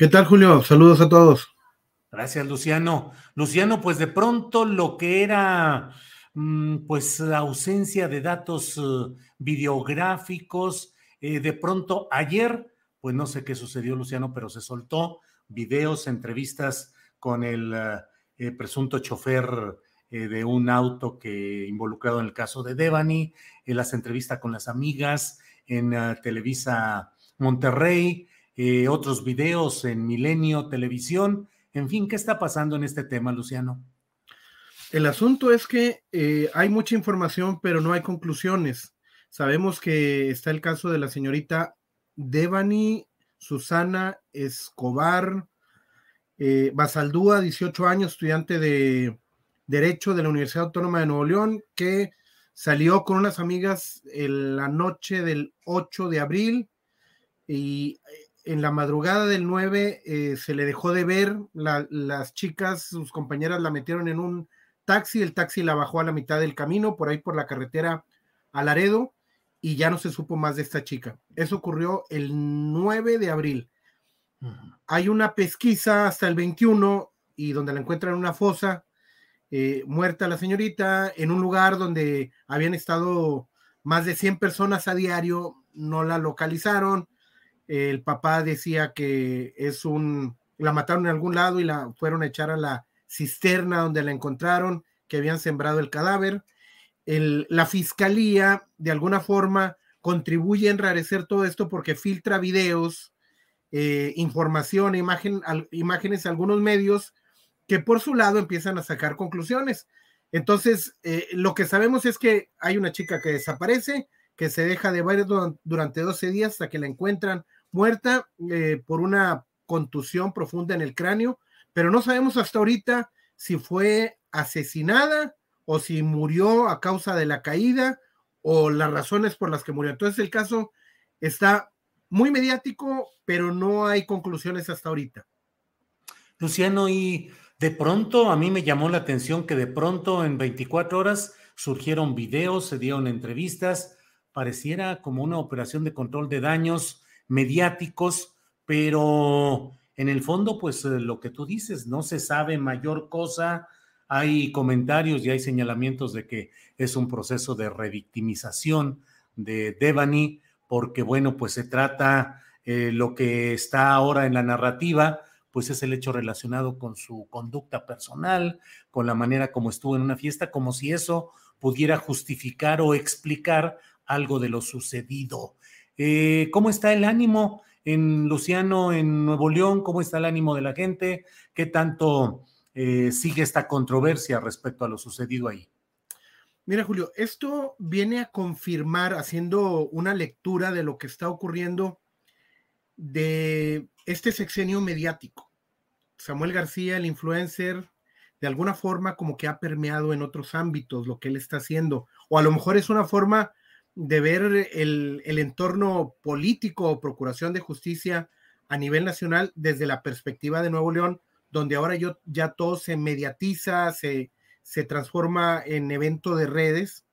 ¿Qué tal, Julio? Saludos a todos. Gracias, Luciano. Luciano, pues de pronto lo que era, mm, pues, ausencia de datos uh, videográficos, eh, de pronto ayer, pues no sé qué sucedió, Luciano, pero se soltó videos, entrevistas con el uh, presunto chofer eh, de un auto que involucrado en el caso de Devani, las entrevistas con las amigas en Televisa Monterrey, eh, otros videos en Milenio Televisión. En fin, ¿qué está pasando en este tema, Luciano? El asunto es que eh, hay mucha información, pero no hay conclusiones. Sabemos que está el caso de la señorita Devani Susana Escobar eh, Basaldúa, 18 años, estudiante de Derecho de la Universidad Autónoma de Nuevo León, que salió con unas amigas en la noche del 8 de abril y en la madrugada del 9 eh, se le dejó de ver, las chicas, sus compañeras la metieron en un taxi, el taxi la bajó a la mitad del camino, por ahí por la carretera a Laredo, y ya no se supo más de esta chica. Eso ocurrió el 9 de abril. Hay una pesquisa hasta el 21 y donde la encuentran en una fosa, eh, muerta la señorita, en un lugar donde habían estado más de 100 personas a diario, no la localizaron, el papá decía que es un, la mataron en algún lado y la fueron a echar a la cisterna donde la encontraron, que habían sembrado el cadáver. La fiscalía, de alguna forma, contribuye a enrarecer todo esto porque filtra videos, eh, información, imagen, imágenes a algunos medios que por su lado empiezan a sacar conclusiones. Entonces, eh, lo que sabemos es que hay una chica que desaparece, que se deja de ver durante 12 días hasta que la encuentran muerta eh, por una contusión profunda en el cráneo, pero no sabemos hasta ahorita si fue asesinada o si murió a causa de la caída o las razones por las que murió. Entonces el caso está muy mediático, pero no hay conclusiones hasta ahorita. Luciano, y de pronto a mí me llamó la atención que de pronto en 24 horas surgieron videos, se dieron entrevistas, pareciera como una operación de control de daños mediáticos, pero en el fondo, pues eh, lo que tú dices, no se sabe mayor cosa. Hay comentarios y hay señalamientos de que es un proceso de revictimización de Devani, porque bueno, pues se trata eh, lo que está ahora en la narrativa, pues es el hecho relacionado con su conducta personal, con la manera como estuvo en una fiesta, como si eso pudiera justificar o explicar algo de lo sucedido. Eh, ¿Cómo está el ánimo en Luciano, en Nuevo León? ¿Cómo está el ánimo de la gente? ¿Qué tanto eh, sigue esta controversia respecto a lo sucedido ahí? Mira, Julio, esto viene a confirmar, haciendo una lectura de lo que está ocurriendo de este sexenio mediático. Samuel García, el influencer, de alguna forma como que ha permeado en otros ámbitos lo que él está haciendo, o a lo mejor es una forma de ver el, entorno político o procuración de justicia a nivel nacional desde la perspectiva de Nuevo León, donde ahora yo, ya todo se mediatiza, se, se transforma en evento de redes,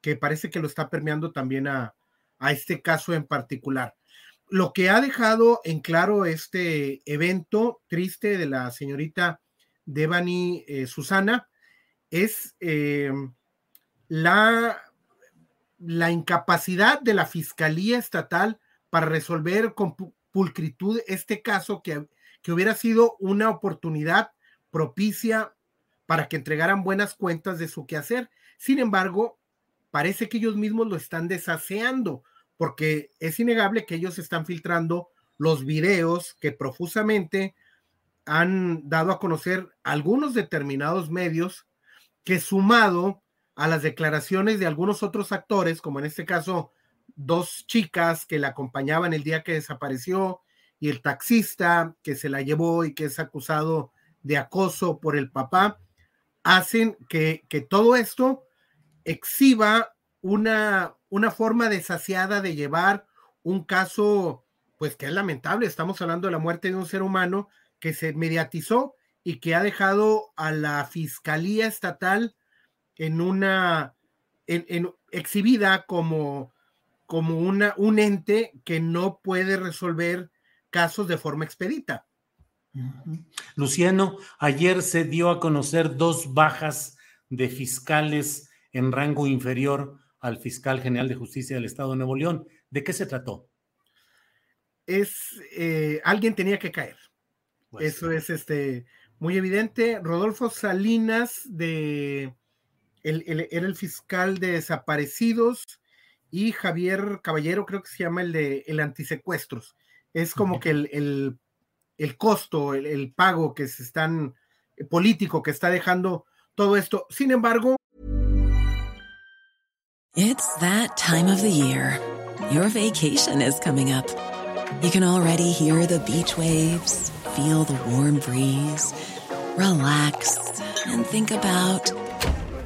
que parece que lo está permeando también a, a este caso en particular. lo que ha dejado en claro este evento triste de la señorita Devani eh, Susana es eh, la, la incapacidad de la Fiscalía Estatal para resolver con pulcritud este caso que, que hubiera sido una oportunidad propicia para que entregaran buenas cuentas de su quehacer. Sin embargo, parece que ellos mismos lo están desaseando, porque es innegable que ellos están filtrando los videos que profusamente han dado a conocer algunos determinados medios que sumado a las declaraciones de algunos otros actores, como en este caso dos chicas que la acompañaban el día que desapareció y el taxista que se la llevó y que es acusado de acoso por el papá, hacen que, que todo esto exhiba una, una forma desasiada de llevar un caso, pues que es lamentable, estamos hablando de la muerte de un ser humano que se mediatizó y que ha dejado a la Fiscalía Estatal en una, en, exhibida como, como una, un ente que no puede resolver casos de forma expedita. Luciano, ayer se dio a conocer dos bajas de fiscales en rango inferior al fiscal general de justicia del Estado de Nuevo León. ¿De qué se trató? Es eh, alguien tenía que caer. Pues Eso es este muy evidente. Rodolfo Salinas de era el fiscal de desaparecidos y Javier Caballero, creo que se llama el de el antisecuestros. Es como que el, el, costo, el, el, pago que se están político que está dejando todo esto. Sin embargo, It's that time of the year. Your vacation is coming up. You can already hear the beach waves, feel the warm breeze, relax and think about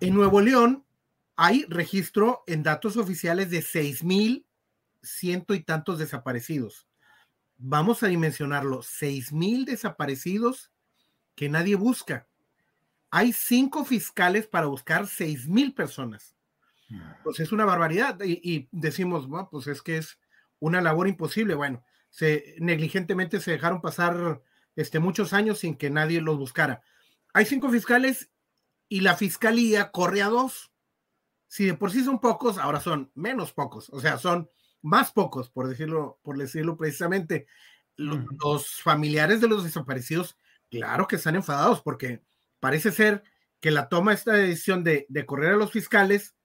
En Nuevo León hay registro en datos oficiales de seis mil ciento y tantos desaparecidos. Vamos a dimensionarlo, seis mil desaparecidos que nadie busca hay cinco fiscales para buscar seis mil personas. Pues es una barbaridad. Y, decimos, bueno, pues es que es una labor imposible. Bueno, se negligentemente se dejaron pasar este, muchos años sin que nadie los buscara. Hay cinco fiscales y la fiscalía corre a dos. Si de por sí son pocos, ahora son menos pocos, o sea, son más pocos, por decirlo, por decirlo precisamente. Los familiares de los desaparecidos, claro que están enfadados porque parece ser que la toma esta decisión de, correr a los fiscales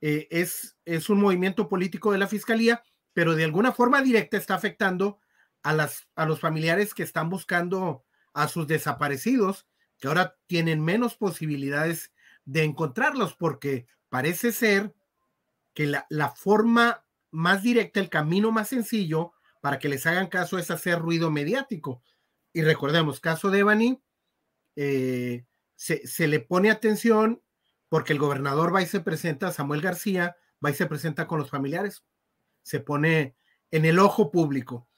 eh, es, es un movimiento político de la fiscalía, pero de alguna forma directa está afectando a, las, a los familiares que están buscando a sus desaparecidos, que ahora tienen menos posibilidades de encontrarlos, porque parece ser que la, la forma más directa, el camino más sencillo para que les hagan caso es hacer ruido mediático. Y recordemos, caso de Evany, eh, se, le pone atención porque el gobernador va y se presenta, Samuel García, va y se presenta con los familiares, se pone en el ojo público.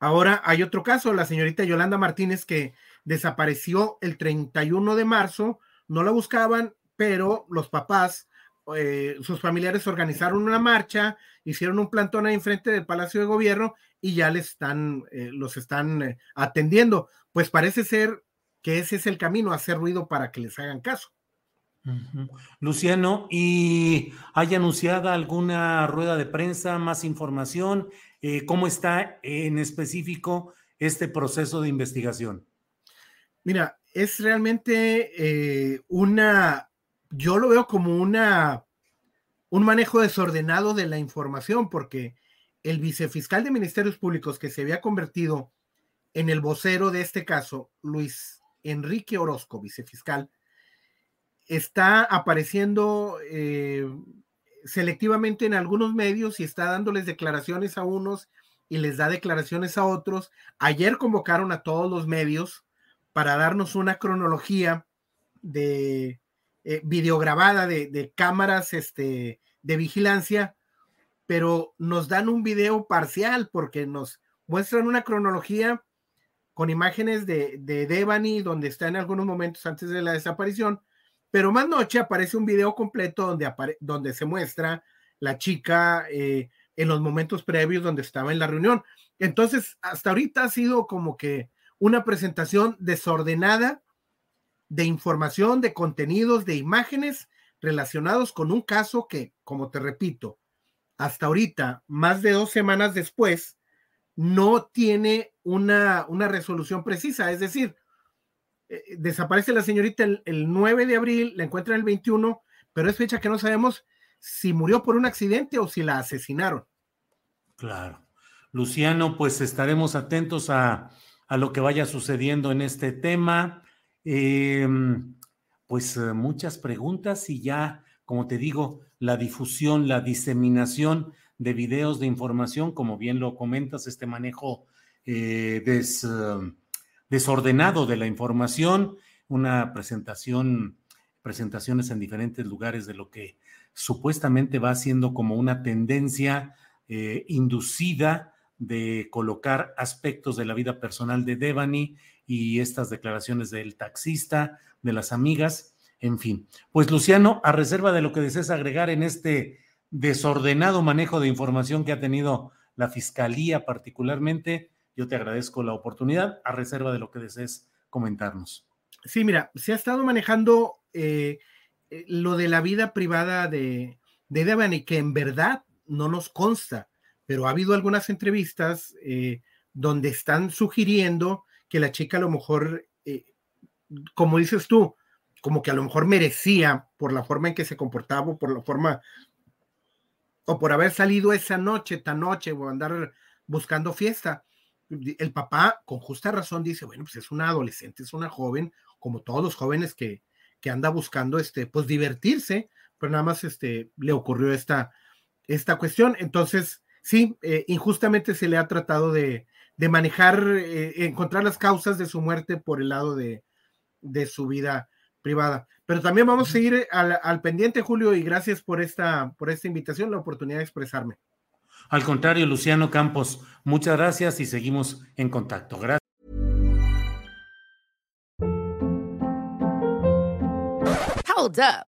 Ahora hay otro caso, la señorita Yolanda Martínez que desapareció el 31 de marzo, no la buscaban, pero los papás, eh, sus familiares organizaron una marcha, hicieron un plantón ahí enfrente del Palacio de Gobierno y ya les están, eh, los están atendiendo. Pues parece ser que ese es el camino, hacer ruido para que les hagan caso. Luciano, ¿y hay anunciada alguna rueda de prensa, más información? Eh, ¿Cómo está en específico este proceso de investigación? Mira, es realmente eh, una, yo lo veo como una, un manejo desordenado de la información, porque el vicefiscal de Ministerios Públicos que se había convertido en el vocero de este caso, Luis Enrique Orozco, vicefiscal, está apareciendo eh, selectivamente en algunos medios y está dándoles declaraciones a unos y les da declaraciones a otros. Ayer convocaron a todos los medios para darnos una cronología de eh, videograbada de, cámaras este, de vigilancia, pero nos dan un video parcial porque nos muestran una cronología con imágenes de, de Devani, donde está en algunos momentos antes de la desaparición, pero más noche aparece un video completo donde, donde se muestra la chica eh, en los momentos previos donde estaba en la reunión. Entonces, hasta ahorita ha sido como que una presentación desordenada de información, de contenidos, de imágenes relacionados con un caso que, como te repito, hasta ahorita, más de dos semanas después, no tiene una, una resolución precisa. Es decir, eh, desaparece la señorita el, 9 de abril, la encuentran el 21, pero es fecha que no sabemos si murió por un accidente o si la asesinaron. Claro. Luciano, pues estaremos atentos a, lo que vaya sucediendo en este tema. Em, pues eh, muchas preguntas y ya, como te digo, la difusión, la diseminación de videos de información, como bien lo comentas, este manejo eh, des, desordenado de la información, una presentación, presentaciones en diferentes lugares de lo que supuestamente va siendo como una tendencia eh, inducida de colocar aspectos de la vida personal de Devani y estas declaraciones del taxista, de las amigas, en fin. Pues Luciano, a reserva de lo que desees agregar en este desordenado manejo de información que ha tenido la Fiscalía particularmente, yo te agradezco la oportunidad a reserva de lo que desees comentarnos. Sí, mira, se ha estado manejando eh, eh, lo de la vida privada de, de Devani, que en verdad no nos consta, pero ha habido algunas entrevistas eh, donde están sugiriendo que la chica a lo mejor, como dices tú, como que a lo mejor merecía por la forma en que se comportaba, o por la forma, o por haber salido esa noche, tan noche, o andar buscando fiesta el papá con justa razón dice, bueno, pues es una adolescente, es una joven, como todos los jóvenes que, que anda buscando, este, pues divertirse, pero nada más este, le ocurrió esta, esta cuestión. Entonces, sí, eh, injustamente se le ha tratado de, de manejar, eh, encontrar las causas de su muerte por el lado de, de su vida privada. Pero también vamos a seguir al, al, pendiente, Julio, y gracias por esta, por esta invitación, la oportunidad de expresarme. Al contrario, Luciano Campos, muchas gracias y seguimos en contacto. Gracias. Hold up.